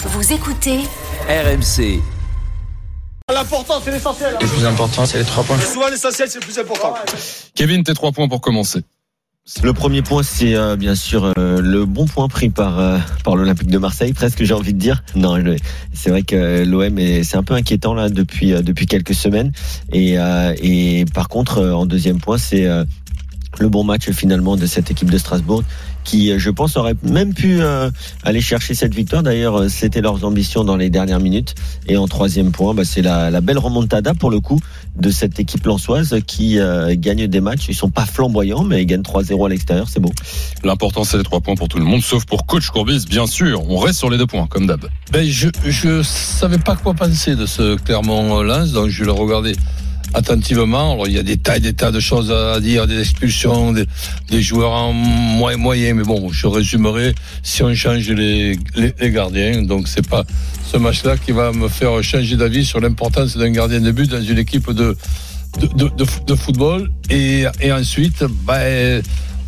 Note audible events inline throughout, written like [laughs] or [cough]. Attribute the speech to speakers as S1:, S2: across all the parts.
S1: Vous écoutez
S2: RMC.
S3: L'important, c'est l'essentiel.
S4: Le plus important, c'est les trois points.
S3: Souvent, l'essentiel, c'est le plus important.
S5: Kevin, tes trois points pour commencer.
S6: Le premier point, c'est euh, bien sûr euh, le bon point pris par euh, par l'Olympique de Marseille, presque j'ai envie de dire. Non, c'est vrai que l'OM est c'est un peu inquiétant là depuis euh, depuis quelques semaines. Et euh, et par contre, euh, en deuxième point, c'est euh, le bon match finalement de cette équipe de Strasbourg qui, euh, je pense, aurait même pu euh, aller chercher cette victoire. D'ailleurs, euh, c'était leurs ambitions dans les dernières minutes. Et en troisième point, bah, c'est la, la belle remontada pour le coup de cette équipe lançoise qui euh, gagne des matchs. Ils sont pas flamboyants, mais ils gagnent 3-0 à l'extérieur. C'est beau.
S5: L'important, c'est les trois points pour tout le monde, sauf pour coach Courbis, bien sûr. On reste sur les deux points, comme d'hab.
S7: Ben, je, je savais pas quoi penser de ce Clermont-Lens, donc je le regardais attentivement. Alors, il y a des tas et des tas de choses à dire, des expulsions, des, des joueurs en moins moyen, mais bon, je résumerai si on change les, les, les gardiens. Donc, c'est pas ce match-là qui va me faire changer d'avis sur l'importance d'un gardien de but dans une équipe de, de, de, de, football. Et, et ensuite, ben,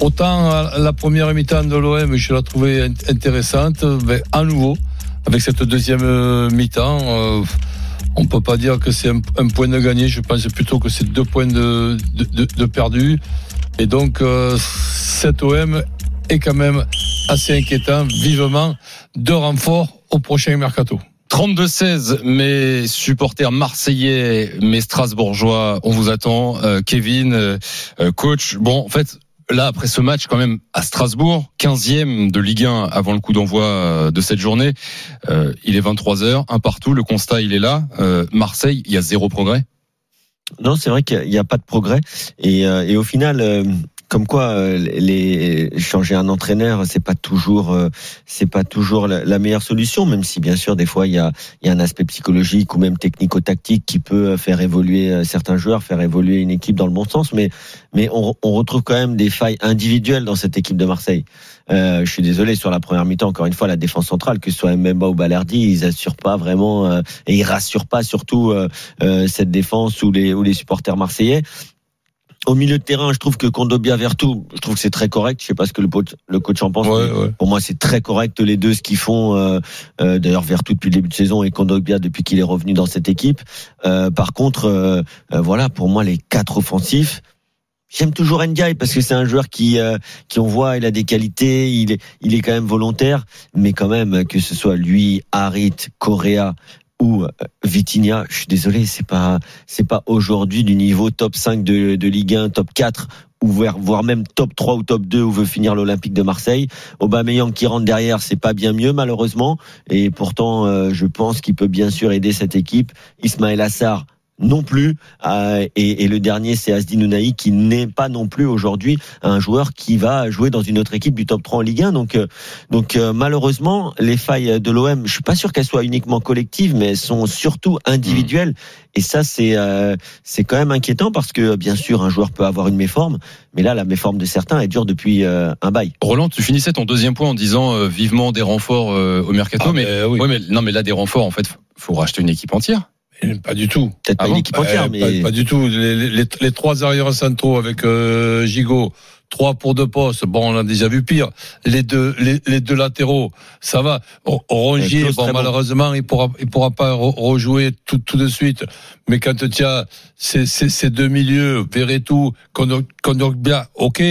S7: autant la première mi-temps de l'OM, je la trouvais intéressante, ben, à nouveau, avec cette deuxième euh, mi-temps, euh, on peut pas dire que c'est un, point de gagné. Je pense plutôt que c'est deux points de, de, de, de perdu. Et donc, euh, cet OM est quand même assez inquiétant. Vivement deux renforts au prochain mercato.
S5: 32-16, mes supporters marseillais, mes strasbourgeois, on vous attend. Euh, Kevin, euh, coach. Bon, en fait, là, après ce match, quand même, à Strasbourg, 15e de Ligue 1 avant le coup d'envoi de cette journée, euh, il est 23h, un partout, le constat, il est là. Euh, Marseille, il y a zéro progrès
S6: Non, c'est vrai qu'il n'y a pas de progrès. Et, euh, au final, euh, comme quoi, euh, les changer un entraîneur, c'est pas toujours, euh, c'est pas toujours la, meilleure solution, même si bien sûr des fois il y a, il y a un aspect psychologique ou même technico-tactique qui peut faire évoluer euh, certains joueurs, faire évoluer une équipe dans le bon sens. Mais, mais on, on retrouve quand même des failles individuelles dans cette équipe de Marseille. Euh, je suis désolé sur la première mi-temps. Encore une fois, la défense centrale, que ce soit Mbemba ou Balerdi, ils assurent pas vraiment euh, et ils rassurent pas surtout euh, euh, cette défense ou les ou les supporters marseillais. Au milieu de terrain, je trouve que Kondobia Vertou, je trouve que c'est très correct. Je sais pas ce que le coach, le coach en pense.
S7: Ouais, ouais.
S6: Pour moi, c'est très correct les deux ce qu'ils font. Euh, euh, D'ailleurs, Vertou depuis le début de saison et Kondobia depuis qu'il est revenu dans cette équipe. Euh, par contre, euh, voilà, pour moi, les quatre offensifs. J'aime toujours Ndiaye parce que c'est un joueur qui, euh, qui on voit, il a des qualités, il est, il est quand même volontaire, mais quand même que ce soit lui, Harit, Correa ou Vitinha, je suis désolé, c'est pas, c'est pas aujourd'hui du niveau top 5 de, de Ligue 1, top 4 ou voire, voire même top 3 ou top 2 où veut finir l'Olympique de Marseille. Aubameyang qui rentre derrière, c'est pas bien mieux malheureusement, et pourtant euh, je pense qu'il peut bien sûr aider cette équipe. Ismaël Assar non plus. Euh, et, et, le dernier, c'est Asdi Nounaï, qui n'est pas non plus aujourd'hui un joueur qui va jouer dans une autre équipe du top 3 en Ligue 1. Donc, euh, donc euh, malheureusement, les failles de l'OM, je suis pas sûr qu'elles soient uniquement collectives, mais elles sont surtout individuelles. Mmh. Et ça, c'est euh, c'est quand même inquiétant parce que bien sûr, un joueur peut avoir une méforme, mais là, la méforme de certains, elle dure depuis euh, un bail.
S5: Roland, tu finissais ton deuxième point en disant euh, vivement des renforts au mercato, ah, mais, oui. ouais, mais non, mais là, des renforts, en fait, faut racheter une équipe entière.
S7: Pas du tout.
S6: Peut-être pas ah entière, mais
S7: pas, pas, du tout. Les, les, les trois arrières centraux avec euh, Gigot, trois pour deux postes. Bon, on a déjà vu pire. Les deux, les, les deux latéraux, ça va. Rongier, bon, malheureusement, bon. il pourra, il pourra pas rejouer tout, tout de suite. Mais quand tu as ces, ces, ces deux milieux, Verretou, Kondogbia, ok.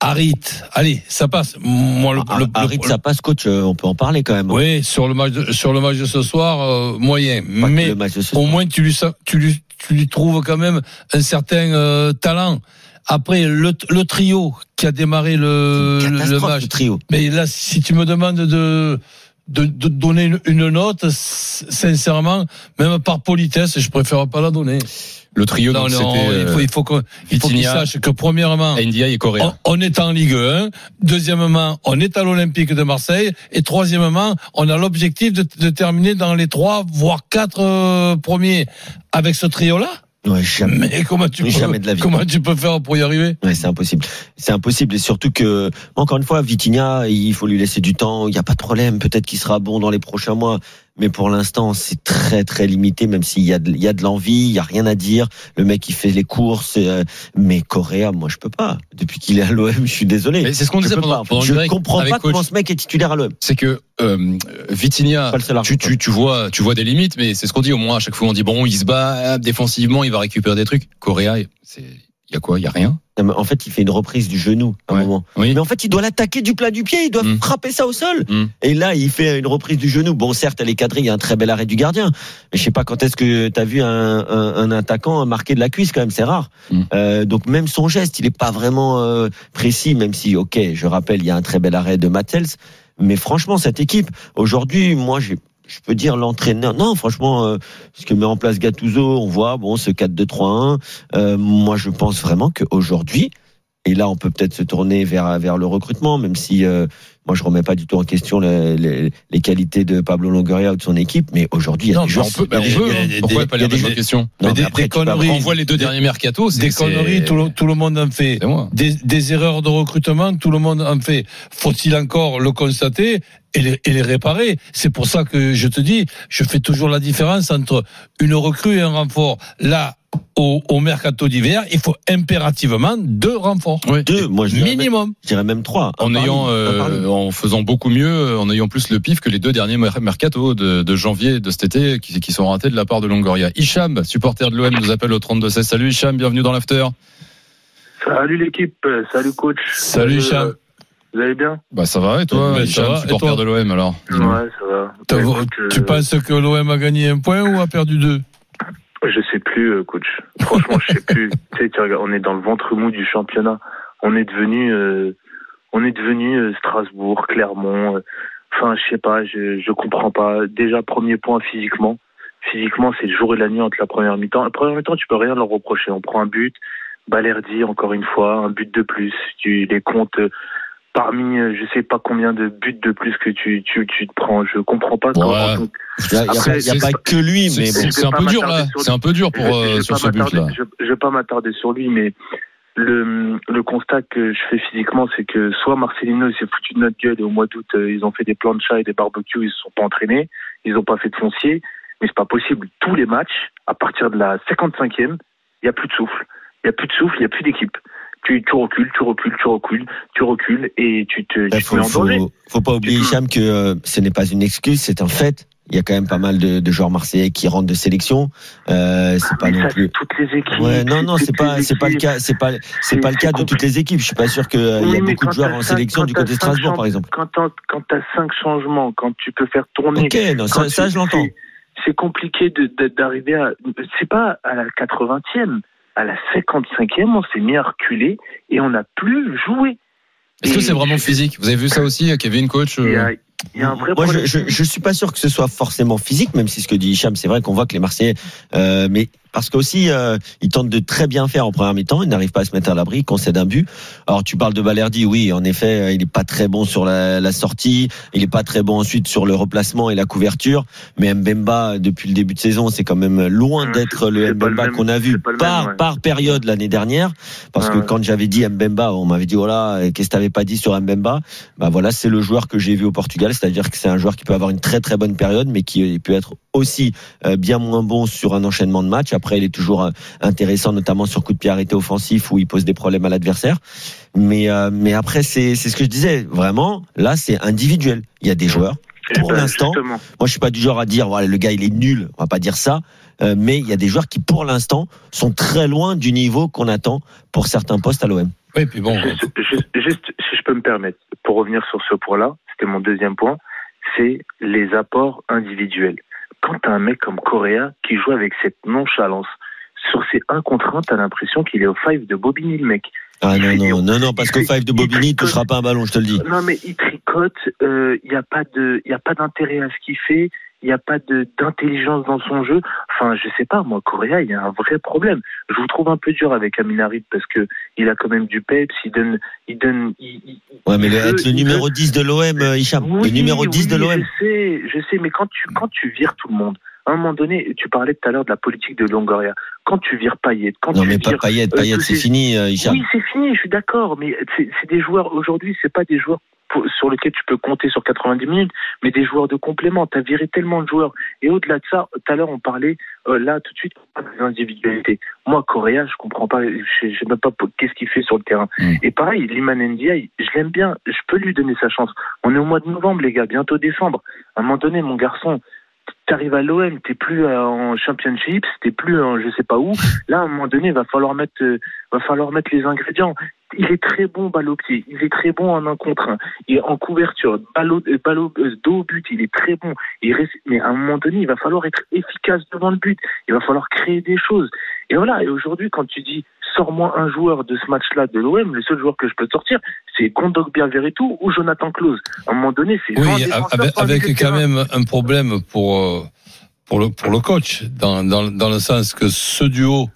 S7: Harit, allez, ça passe. Moi, le,
S6: ah, le, Harit, le, ça passe, coach. Euh, on peut en parler quand même.
S7: Oui, sur le match, de, sur le match de ce soir, euh, moyen. Pas Mais au moins, tu lui, tu lui, tu lui trouves quand même un certain euh, talent. Après, le, le trio qui a démarré le, le match.
S6: trio.
S7: Mais là, si tu me demandes de de, de donner une, une, note, sincèrement, même par politesse, je préfère pas la donner.
S5: Le trio,
S7: non, non, il faut, il faut qu'il qu sache que premièrement,
S5: et
S7: on, on, est en Ligue 1, deuxièmement, on est à l'Olympique de Marseille, et troisièmement, on a l'objectif de, de, terminer dans les trois, voire quatre euh, premiers avec ce trio-là.
S6: Ouais, jamais.
S7: Mais comment tu, peux,
S6: de la vie.
S7: comment tu peux faire pour y arriver?
S6: Ouais, C'est impossible. C'est impossible. Et surtout que, encore une fois, Vitinha, il faut lui laisser du temps. Il n'y a pas de problème. Peut-être qu'il sera bon dans les prochains mois. Mais pour l'instant, c'est très très limité, même s'il y a de, il y a de l'envie, il y a rien à dire. Le mec, il fait les courses, euh, mais Correa, moi, je peux pas. Depuis qu'il est à l'OM, je suis désolé.
S5: Mais c'est ce qu'on disait pendant,
S6: pas.
S5: pendant
S6: je
S5: break
S6: comprends pas
S5: coach.
S6: comment ce mec est titulaire à l'OM.
S5: C'est que euh, Vitinha, tu, tu, tu vois, tu vois des limites, mais c'est ce qu'on dit au moins à chaque fois. On dit bon, il se bat défensivement, il va récupérer des trucs. Correa, c'est, il y a quoi? Il y a rien?
S6: En fait, il fait une reprise du genou à un
S5: Ouais.
S6: moment.
S5: Oui.
S6: Mais en fait, il doit l'attaquer du plat du pied, il doit
S5: Mm.
S6: frapper ça au sol.
S5: Mm.
S6: Et là, il fait une reprise du genou. Bon, certes, elle est cadrée, il y a un très bel arrêt du gardien. Mais je sais pas quand est-ce que tu as vu un, un, un attaquant marquer de la cuisse, quand même, c'est rare.
S5: Mm.
S6: Euh, donc même son geste, il est pas vraiment euh, précis, même si, ok, je rappelle, il y a un très bel arrêt de Mattels. Mais franchement, cette équipe, aujourd'hui, moi, j'ai je peux dire l'entraîneur. Non, franchement, euh, ce que met en place Gattuso, on voit bon ce 4-2-3-1. Euh, moi, je pense vraiment qu'aujourd'hui, et là, on peut peut-être se tourner vers vers le recrutement, même si euh, moi, je remets pas du tout en question les, les, les qualités de Pablo Longoria ou de son équipe, mais aujourd'hui, il y a
S7: Non,
S6: des
S5: on peut, bah, on hein.
S7: des-
S5: Pourquoi
S7: des-
S5: pas les
S7: Mais
S6: Non,
S7: des,
S6: mais après,
S7: des
S6: tu peux avoir-
S7: conneries,
S5: on voit les deux derniers mercato,
S7: des conneries, tout le, tout le monde en fait. Des erreurs de recrutement, tout le monde en fait. Faut-il encore le constater et les, et les réparer? C'est pour ça que je te dis, je fais toujours la différence entre une recrue et un renfort. Là, au, au mercato d'hiver, il faut impérativement deux renforts.
S6: Deux, moi, je même,
S7: Minimum.
S6: je dirais même trois.
S5: En ayant, euh, en faisant beaucoup mieux, en ayant plus le pif que les deux derniers mer- mercato de, de janvier de cet été qui, qui sont ratés de la part de Longoria. Hicham, supporter de l'OM, nous appelle au 32-16. Salut Hicham, bienvenue dans l'after.
S1: Salut l'équipe, euh, salut coach.
S7: Salut,
S1: Euh,
S7: Hicham.
S1: Vous allez bien?
S5: Bah ça va et toi,
S7: ça
S5: Hicham, supporter
S7: toi?
S5: de l'OM alors
S1: Ouais, ça va. Bah, écoute,
S7: Tu
S1: euh,
S7: penses que l'OM a gagné un point ou a perdu deux?
S1: Je sais plus, euh, coach. Franchement, je sais [laughs] plus. Tu sais, tu regardes, on est dans le ventre mou du championnat. On est devenu, euh, on est devenu euh, Strasbourg, Clermont. Enfin, je sais pas, je je comprends pas. Déjà, premier point physiquement. Physiquement, c'est le jour et la nuit entre la première mi-temps. La première mi-temps, tu peux rien leur reprocher. On prend un but, Balerdi encore une fois, un but de plus. Tu les comptes parmi, euh, je sais pas combien de buts de plus que tu tu tu te prends. Je comprends pas.
S6: Il n'y a, y pas- que lui, mais
S5: c'est-
S6: bon.
S5: c'est un peu dur là,
S1: sur
S5: c'est un peu dur pour
S1: je,
S5: euh,
S1: je vais
S5: sur
S1: pas
S5: ce but
S1: m'attarder-
S5: là.
S1: Je, je vais pas m'attarder sur lui, mais le, le constat que je fais physiquement, c'est que soit Marcelino il s'est foutu de notre gueule et au mois d'août euh, ils ont fait des plans de chat et des barbecues, ils se sont pas entraînés, ils ont pas fait de foncier, mais c'est pas possible. Tous les matchs, à partir de la 55e, il y a plus de souffle, il y a plus de souffle, il y a plus d'équipe. Tu, tu recules, tu recules, tu recules, tu recules et tu te,
S6: Il
S1: tu te mets
S6: faut,
S1: danger.
S6: pas oublier, Hicham, que euh, ce n'est pas une excuse, c'est un fait. Il y a quand même pas mal de, de joueurs marseillais qui rentrent de sélection. Euh, c'est pas non
S1: ça,
S6: plus.
S1: toutes les équipes.
S6: Ouais, non, non, c'est pas, c'est pas le cas, c'est pas, c'est pas le cas de toutes les équipes. Je suis pas sûr qu'il y a beaucoup de joueurs en
S1: cinq-
S6: sélection du côté de Strasbourg, par exemple.
S1: Quand quand t'as cinq changements, quand tu peux faire tourner.
S6: Ok, non, ça, ça
S1: tu-
S6: je l'entends.
S1: c'est- compliqué d'arriver à. C'est pas à la 80e, à la 55e, on s'est mis à reculer et on n'a plus joué.
S5: Est-ce que c'est vraiment physique? Vous avez vu ça aussi, Kevin, coach
S1: Il y
S5: euh,
S1: a, il y a un vrai
S6: Moi, je, je suis pas sûr que ce soit forcément physique, même si ce que dit Hicham, c'est vrai qu'on voit que les Marseillais, euh, mais parce qu'aussi euh, ils tentent de très bien faire en première mi-temps, ils n'arrivent pas à se mettre à l'abri, concèdent un but. Alors tu parles de Balerdi, oui, en effet, euh, il est pas très bon sur la, la sortie, il est pas très bon ensuite sur le replacement et la couverture, mais Mbemba depuis le début de saison, c'est quand même loin d'être le Mbemba qu'on a vu par
S1: même, ouais.
S6: par période l'année dernière, parce que
S1: ouais.
S6: quand j'avais dit Mbemba, on m'avait dit voilà, qu'est-ce que t'avais pas dit sur Mbemba? Bah voilà, c'est le joueur que j'ai vu au Portugal, c'est-à-dire que c'est un joueur qui peut avoir une très très bonne période, mais qui peut être aussi euh, bien moins bon sur un enchaînement de matchs. Après, il est toujours euh, intéressant, notamment sur coup de pied arrêté offensif où il pose des problèmes à l'adversaire. Mais euh, mais après, c'est c'est ce que je disais. Vraiment, là, c'est individuel. Il y a des joueurs.
S1: Eh
S6: pour
S1: ben,
S6: l'instant. Moi, je suis pas du genre à dire voilà le gars il est nul. On va pas dire ça. Euh, mais il y a des joueurs qui, pour l'instant, sont très loin du niveau qu'on attend pour certains postes à l'OM.
S7: Oui, puis bon.
S1: Juste, juste, juste, si je peux me permettre, pour revenir sur ce point-là, c'était mon deuxième point, c'est les apports individuels. Quand t'as un mec comme Correa qui joue avec cette nonchalance, sur ses 1 contre 1, t'as l'impression qu'il est au five de Bobigny, le mec.
S6: Ah non non non non parce qu'au
S1: fait-
S6: five de
S1: il
S6: Bobigny, il
S1: tricote.
S6: touchera pas un ballon, je te le dis.
S1: Non, mais il tricote, il n'y a pas d'intérêt à ce qu'il fait, il n'y a pas de, d'intelligence dans son jeu. Enfin, je sais pas, moi, Correa, il y a un vrai problème. Je vous trouve un peu dur avec Aminarit parce que il a quand même du peps, il donne, il donne, il, il-
S6: Ouais, mais le,
S1: il veut-
S6: être le numéro
S1: veut-
S6: 10 de l'OM, euh, Hicham.
S1: Oui,
S6: le numéro 10 de l'OM.
S1: Je sais, je sais, mais quand tu, quand tu vires tout le monde, à un moment donné, tu parlais tout à l'heure de la politique de Longoria. Quand tu vires Payet, quand
S6: Non,
S1: tu
S6: mais pas Payet.
S1: euh,
S6: Payet, c'est
S1: ces-
S6: fini, euh,
S1: oui, c'est fini, je suis d'accord, mais c'est des joueurs aujourd'hui, c'est pas des joueurs sur lesquels tu peux compter sur 90 minutes, mais des joueurs de complément. Tu as viré tellement de joueurs. Et au-delà de ça, tout à l'heure, on parlait, euh, là, tout de suite, des individualités. Moi, Correa, je comprends pas, je je sais même pas qu'est-ce qu'il fait sur le terrain.
S5: Mm.
S1: Et pareil, Liman Ndiaye, je l'aime bien, je peux lui donner sa chance. On est au mois de novembre, les gars, bientôt décembre. À un moment donné, mon garçon, t'arrives à l'OM, t'es plus euh, en championship, t'es plus en je sais pas où. Là, à un moment donné, va falloir mettre, euh, va falloir mettre les ingrédients. Il est très bon balle au pied, il est très bon en un contre un, et en couverture, balle au, euh, balle au- euh, dos au but, il est très bon. Il reste, mais à un moment donné, il va falloir être efficace devant le but. Il va falloir créer des choses. Et voilà. Et aujourd'hui, quand tu dis sors-moi un joueur de ce match-là de l'OM, le seul joueur que je peux sortir, c'est Kondogbia Veretout ou Jonathan Klose. À un moment donné, c'est
S7: Oui, avec, quand même un problème pour, euh, pour, le, pour le coach, dans, dans, dans le sens que ce duo,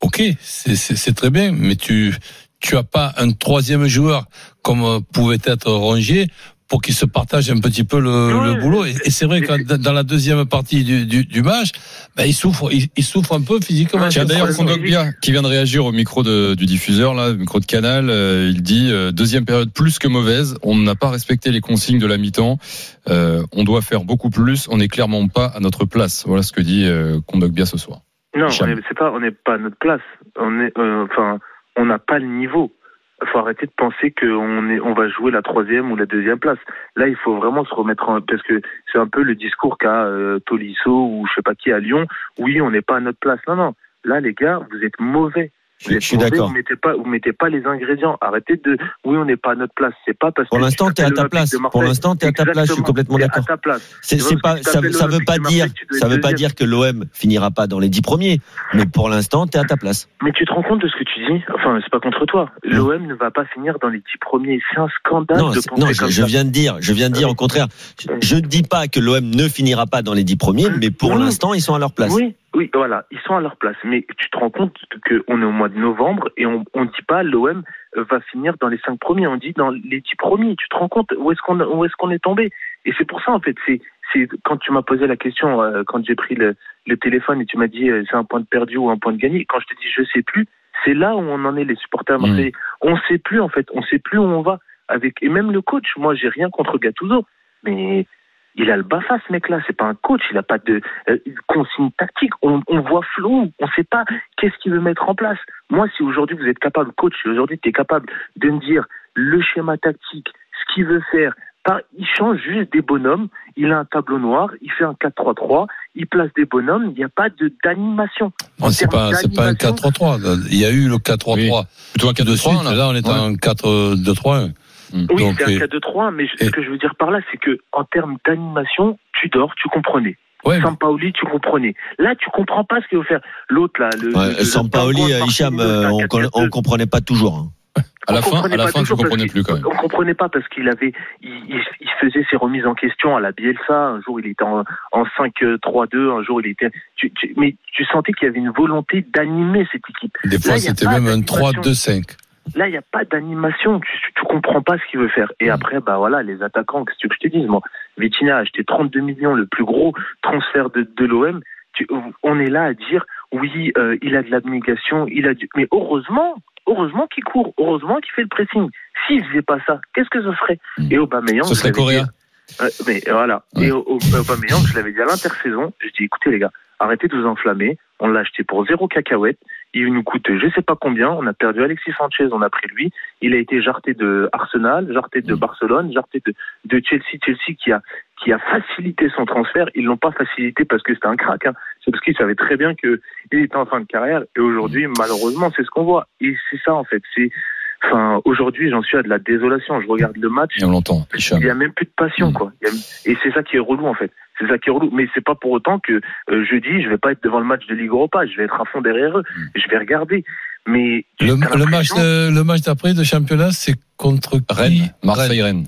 S7: ok, c'est très bien, mais tu tu as pas un troisième joueur comme euh, pouvait être Rongier pour qu'il se partage un petit peu le, le boulot. Et, et c'est vrai que dans la deuxième partie du, du, du match, ben, il souffre, il, il souffre un peu physiquement.
S1: Ouais,
S5: Tiens,
S1: c'est
S5: d'ailleurs, Kondogbia, qui vient de réagir au micro de- du diffuseur, là, le micro de Canal, euh, il dit euh, deuxième période plus que mauvaise. On n'a pas respecté les consignes de la mi-temps. Euh, on doit faire beaucoup plus. On n'est clairement pas à notre place. Voilà ce que dit euh, Kondogbia ce soir.
S1: Non, c'est pas, on n'est pas à notre place. On est, euh, enfin, on n'a pas le niveau. Il faut arrêter de penser qu'on on va jouer la troisième ou la deuxième place. Là, il faut vraiment se remettre en, parce que c'est un peu le discours qu'a euh, Tolisso ou je sais pas qui à Lyon. Oui, on n'est pas à notre place. Non, non. Là, les gars, vous êtes mauvais.
S6: Je, suis d'accord.
S1: Vous mettez pas, vous mettez pas les ingrédients. Arrêtez de. Oui, on n'est pas à notre place. C'est pas parce
S6: Pour l'instant, t'es à ta place. Pour l'instant, t'es à ta place. Je suis complètement d'accord. C'est pas, ça, ça veut pas dire, ça veut pas dire que l'OM finira pas dans les dix premiers. Mais pour l'instant, t'es à ta place.
S1: Mais tu te rends compte de ce que tu dis? Enfin, c'est pas contre toi. L'OM ne va pas finir dans les dix premiers. C'est un scandale
S6: Non,
S1: de penser
S6: non, je,
S1: comme
S6: je
S1: ça.
S6: viens de dire, je viens de dire au contraire. Je- ne dis pas que l'OM ne finira pas dans les dix premiers, mais pour l'instant, ils sont à leur place.
S1: Oui, oui, voilà, ils sont à leur place. Mais tu te rends compte qu'on est au mois de novembre et on on dit pas l'OM va finir dans les cinq premiers. On dit dans les dix premiers. Tu te rends compte où est-ce qu'on où est-ce qu'on est tombé? Et c'est pour ça en fait. C'est c'est quand tu m'as posé la question euh, quand j'ai pris le, le téléphone et tu m'as dit euh, c'est un point de perdu ou un point de gagné. Quand je te dis je sais plus, c'est là où on en est les supporters marseillais. On sait plus en fait. On sait plus où on va avec et même le coach. Moi j'ai rien contre Gattuso, mais il a le bafa ce mec-là. C'est pas un coach. Il a pas de euh, consigne tactique. On, on voit flou. On sait pas qu'est-ce qu'il veut mettre en place. Moi, si aujourd'hui vous êtes capable, coach, si aujourd'hui tu es capable de me dire le schéma tactique, ce qu'il veut faire, pas, il change juste des bonhommes. Il a un tableau noir. Il fait un 4-3-3. Il place des bonhommes. Il n'y a pas de d'animation.
S7: C'est pas, c'est pas un
S1: d'animation,
S7: 4-3-3. Il y a eu le 4-3-3
S5: Oui. Plutôt un 4
S7: de suite. Là, on est
S5: Ouais.
S7: en 4-2-3-1.
S1: Oui,
S7: Donc,
S1: c'est un
S7: et-
S1: 4-2-3, mais
S7: et-
S1: ce que je veux dire par là, c'est que en termes d'animation, tu dors, tu comprenais.
S7: Ouais,
S1: Sampaoli, tu comprenais. Là, tu comprends pas ce qu'il veut faire. L'autre, là, le.
S6: Ouais,
S1: le-
S6: Sampaoli, euh, Hicham, euh, on, on comprenait pas toujours. hein.
S5: À la
S1: On
S5: fin,
S1: comprenait
S5: à la
S1: pas
S5: fin, tu comprenais
S1: qu'il-
S5: plus quand même.
S1: On comprenait pas parce qu'il avait, il, il- il faisait ses remises en question à la Bielsa. Un jour, il était en, en 5-3-2. Un jour, il était. Tu, tu- mais tu sentais qu'il y avait une volonté d'animer cette équipe.
S7: Des fois, c'était même un
S1: d'animation.
S7: 3-2-5.
S1: Là, il n'y a pas d'animation. Tu, tu comprends pas ce qu'il veut faire. Et
S7: Mm.
S1: après, bah voilà, les attaquants, qu'est-ce que je te dis Moi, Vitinha a acheté 32 millions, le plus gros transfert de, de l'OM. On est là à dire, oui, euh, il a de l'abnégation, il a du... Mais heureusement, heureusement qu'il court, heureusement qu'il fait le pressing. S'il faisait pas ça, qu'est-ce que ce serait?
S5: Mm.
S1: Et Aubameyang,
S5: Ce serait
S1: dit- euh, mais voilà.
S5: Ouais.
S1: Et au- au- Aubameyang, je l'avais dit à l'intersaison, je dis, écoutez les gars, arrêtez de vous enflammer. On l'a acheté pour zéro cacahuète. Il nous coûte je sais pas combien. On a perdu Alexis Sanchez, on a pris lui. Il a été jarté de Arsenal, jarté de. Barcelone, jarté de, de Chelsea. Chelsea qui a, qui a facilité son transfert. Ils l'ont pas facilité parce que c'était un crack. Hein. C'est parce qu'ils savaient très bien que il était en fin de carrière. Et aujourd'hui, malheureusement, c'est ce qu'on voit. Et c'est ça, en fait. C'est, enfin, aujourd'hui, j'en suis à de la désolation. Je regarde le match.
S5: Et on l'entend.
S1: Il y a même plus de passion,
S5: Mm.
S1: quoi. Et c'est ça qui est relou, en fait. C'est ça qui est relou. Mais c'est pas pour autant que euh, jeudi, je vais pas être devant le match de Ligue Europa. Je vais être à fond derrière eux. Je vais regarder. Mais
S7: match, le match d'après de championnat, c'est contre qui?
S5: Rennes, Marseille-Rennes.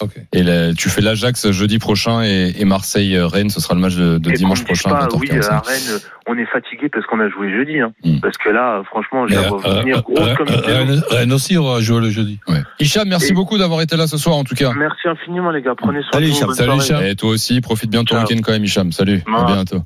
S7: Ok.
S5: Et là, tu fais l'Ajax jeudi prochain et, et Marseille-Rennes, ce sera le match de, dimanche prochain.
S1: pas, oui,
S5: 20h45.
S1: à Rennes, on est fatigué parce qu'on a joué jeudi. Hein.
S5: Mm.
S1: Parce que là, franchement, vois
S7: euh,
S1: venir
S7: euh,
S1: comme
S7: euh, Rennes, Rennes aussi aura joué le jeudi.
S5: Ouais. Hicham, merci
S1: Et-
S5: beaucoup d'avoir été là ce soir en tout cas.
S1: Merci infiniment, les gars. Prenez soin de vous.
S7: Salut. Hicham.
S5: Et toi aussi, profite bien de ton week-end quand même, Hicham. Salut, à bientôt.